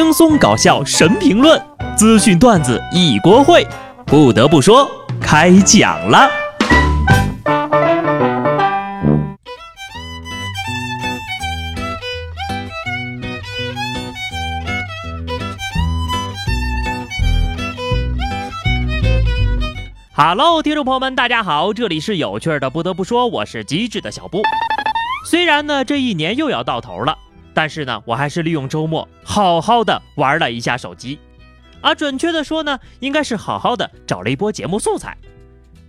轻松搞笑神评论，资讯段子一锅烩。不得不说，开讲了。Hello，听众朋友们，大家好，这里是有趣的。不得不说，我是机智的小布。虽然呢，这一年又要到头了，但是呢，我还是利用周末好好的玩了一下手机。啊，准确的说呢，应该是好好的找了一波节目素材。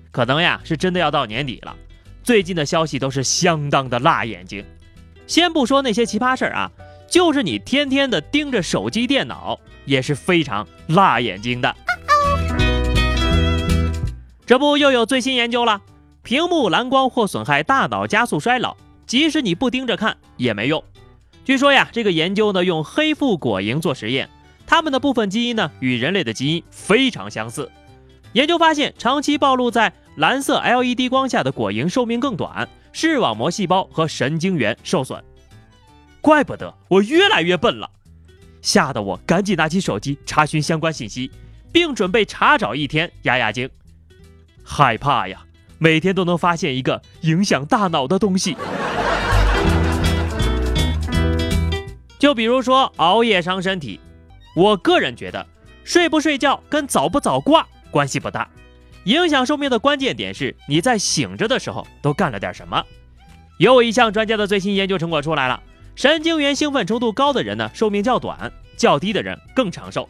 可能呀，是真的要到年底了，最近的消息都是相当的辣眼睛。先不说那些奇葩事儿啊，就是你天天的盯着手机、电脑，也是非常辣眼睛的。这不又有最新研究了？屏幕蓝光或损害大脑，加速衰老。即使你不盯着看也没用。据说呀，这个研究呢用黑腹果蝇做实验，它们的部分基因呢与人类的基因非常相似。研究发现，长期暴露在蓝色 LED 光下的果蝇寿命更短，视网膜细胞和神经元受损。怪不得我越来越笨了，吓得我赶紧拿起手机查询相关信息，并准备查找一天压压惊。害怕呀，每天都能发现一个影响大脑的东西。就比如说熬夜伤身体，我个人觉得睡不睡觉跟早不早挂关系不大，影响寿命的关键点是你在醒着的时候都干了点什么。又一项专家的最新研究成果出来了，神经元兴奋程度高的人呢寿命较短，较低的人更长寿。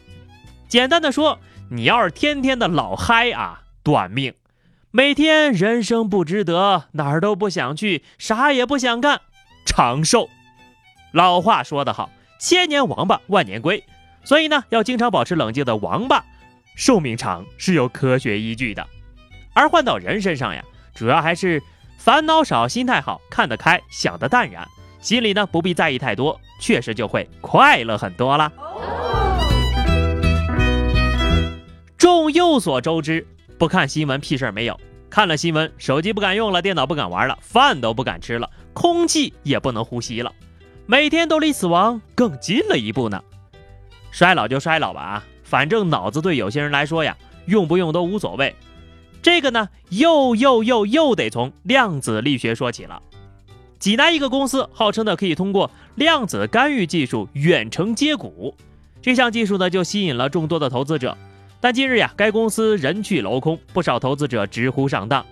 简单的说，你要是天天的老嗨啊，短命。每天人生不值得，哪儿都不想去，啥也不想干，长寿。老话说得好，千年王八万年龟，所以呢，要经常保持冷静的王八，寿命长是有科学依据的。而换到人身上呀，主要还是烦恼少，心态好，看得开，想得淡然，心里呢不必在意太多，确实就会快乐很多啦。众有所周知。不看新闻屁事儿没有，看了新闻，手机不敢用了，电脑不敢玩了，饭都不敢吃了，空气也不能呼吸了，每天都离死亡更近了一步呢。衰老就衰老吧啊，反正脑子对有些人来说呀，用不用都无所谓。这个呢，又又又又得从量子力学说起了。济南一个公司号称呢可以通过量子干预技术远程接骨，这项技术呢就吸引了众多的投资者。但近日呀，该公司人去楼空，不少投资者直呼上当。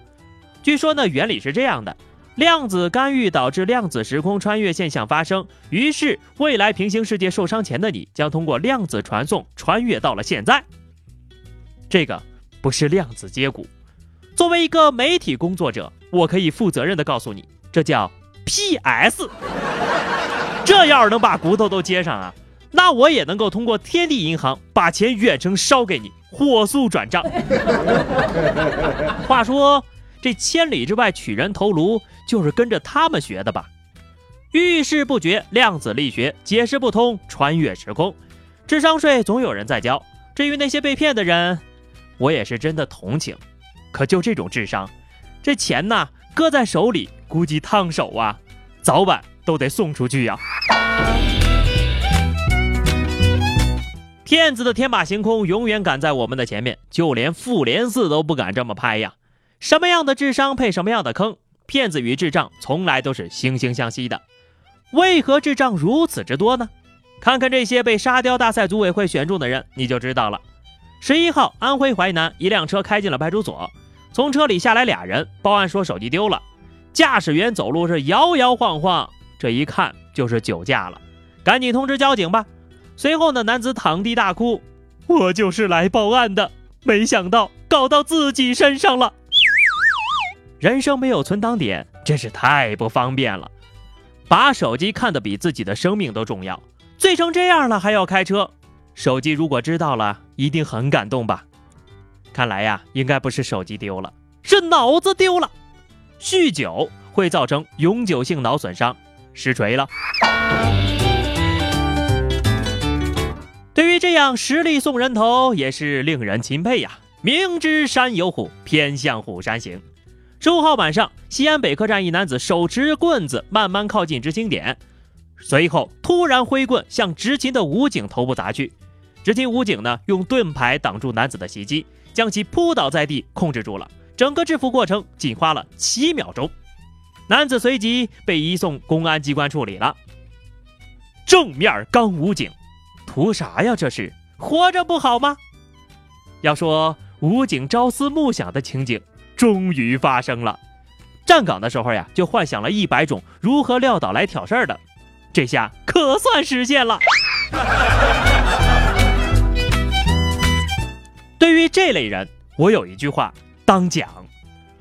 据说呢，原理是这样的：量子干预导致量子时空穿越现象发生，于是未来平行世界受伤前的你将通过量子传送穿越到了现在。这个不是量子接骨。作为一个媒体工作者，我可以负责任的告诉你，这叫 PS。这要是能把骨头都接上啊！那我也能够通过天地银行把钱远程烧给你，火速转账。话说，这千里之外取人头颅，就是跟着他们学的吧？遇事不决，量子力学解释不通，穿越时空，智商税总有人在交。至于那些被骗的人，我也是真的同情。可就这种智商，这钱呐，搁在手里估计烫手啊，早晚都得送出去呀。骗子的天马行空永远赶在我们的前面，就连复联四都不敢这么拍呀！什么样的智商配什么样的坑？骗子与智障从来都是惺惺相惜的。为何智障如此之多呢？看看这些被沙雕大赛组委会选中的人，你就知道了。十一号，安徽淮南一辆车开进了派出所，从车里下来俩人，报案说手机丢了，驾驶员走路是摇摇晃晃，这一看就是酒驾了，赶紧通知交警吧。随后呢，男子躺地大哭：“我就是来报案的，没想到搞到自己身上了。人生没有存档点，真是太不方便了。把手机看得比自己的生命都重要，醉成这样了还要开车，手机如果知道了，一定很感动吧？看来呀，应该不是手机丢了，是脑子丢了。酗酒会造成永久性脑损伤，实锤了。”对于这样实力送人头，也是令人钦佩呀！明知山有虎，偏向虎山行。十五号晚上，西安北客站一男子手持棍子慢慢靠近执勤点，随后突然挥棍向执勤的武警头部砸去。执勤武警呢，用盾牌挡住男子的袭击，将其扑倒在地，控制住了。整个制服过程仅花了七秒钟，男子随即被移送公安机关处理了。正面刚武警，图啥呀？这是活着不好吗？要说武警朝思暮想的情景，终于发生了。站岗的时候呀，就幻想了一百种如何撂倒来挑事儿的，这下可算实现了。对于这类人，我有一句话当讲：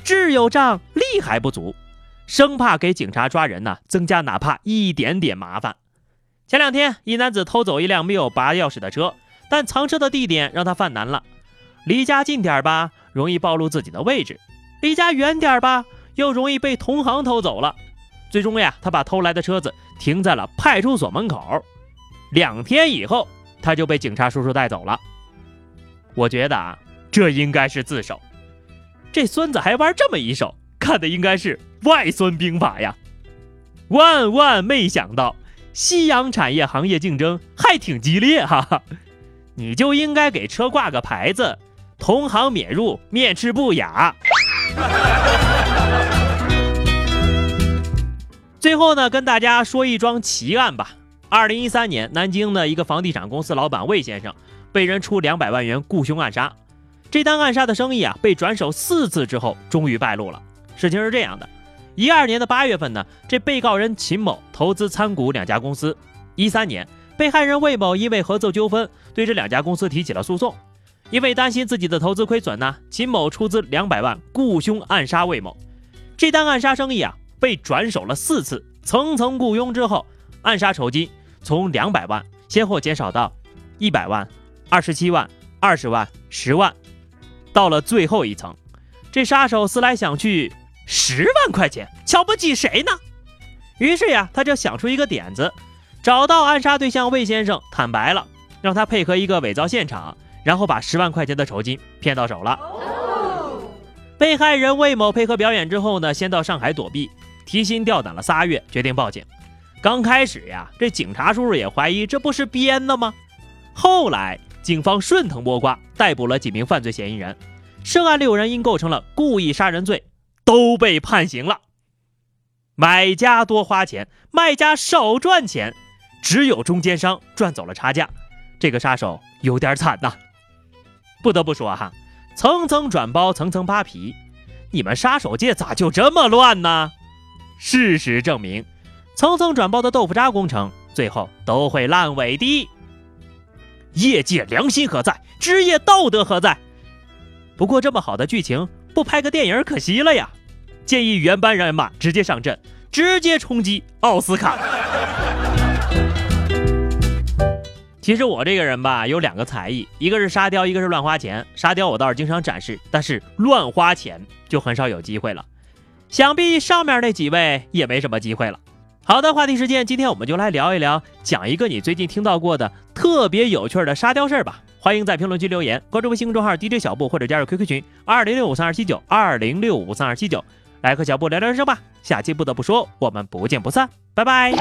智有障，力还不足，生怕给警察抓人呢增加哪怕一点点麻烦。前两天，一男子偷走一辆没有拔钥匙的车，但藏车的地点让他犯难了。离家近点吧，容易暴露自己的位置；离家远点吧，又容易被同行偷走了。最终呀，他把偷来的车子停在了派出所门口。两天以后，他就被警察叔叔带走了。我觉得啊，这应该是自首。这孙子还玩这么一手，看的应该是外孙兵法呀！万万没想到。夕阳产业行业竞争还挺激烈哈，你就应该给车挂个牌子，同行免入，面斥不雅。最后呢，跟大家说一桩奇案吧。二零一三年，南京的一个房地产公司老板魏先生被人出两百万元雇凶暗杀，这单暗杀的生意啊，被转手四次之后，终于败露了。事情是这样的。一二年的八月份呢，这被告人秦某投资参股两家公司。一三年，被害人魏某因为合作纠纷，对这两家公司提起了诉讼。因为担心自己的投资亏损呢，秦某出资两百万雇凶暗杀魏某。这单暗杀生意啊，被转手了四次，层层雇佣之后，暗杀酬金从两百万先后减少到一百万、二十七万、二十万、十万，到了最后一层，这杀手思来想去。十万块钱，瞧不起谁呢？于是呀，他就想出一个点子，找到暗杀对象魏先生，坦白了，让他配合一个伪造现场，然后把十万块钱的酬金骗到手了。被害人魏某配合表演之后呢，先到上海躲避，提心吊胆了仨月，决定报警。刚开始呀，这警察叔叔也怀疑这不是编的吗？后来警方顺藤摸瓜，逮捕了几名犯罪嫌疑人，涉案六人因构成了故意杀人罪。都被判刑了。买家多花钱，卖家少赚钱，只有中间商赚走了差价。这个杀手有点惨呐。不得不说哈，层层转包，层层扒皮，你们杀手界咋就这么乱呢？事实证明，层层转包的豆腐渣工程，最后都会烂尾的。业界良心何在？职业道德何在？不过这么好的剧情。不拍个电影可惜了呀！建议原班人马直接上阵，直接冲击奥斯卡。其实我这个人吧，有两个才艺，一个是沙雕，一个是乱花钱。沙雕我倒是经常展示，但是乱花钱就很少有机会了。想必上面那几位也没什么机会了。好的，话题时间，今天我们就来聊一聊，讲一个你最近听到过的特别有趣的沙雕事儿吧。欢迎在评论区留言，关注微信公众号 DJ 小布或者加入 QQ 群二零六五三二七九二零六五三二七九，来和小布聊聊人生吧。下期不得不说，我们不见不散，拜拜。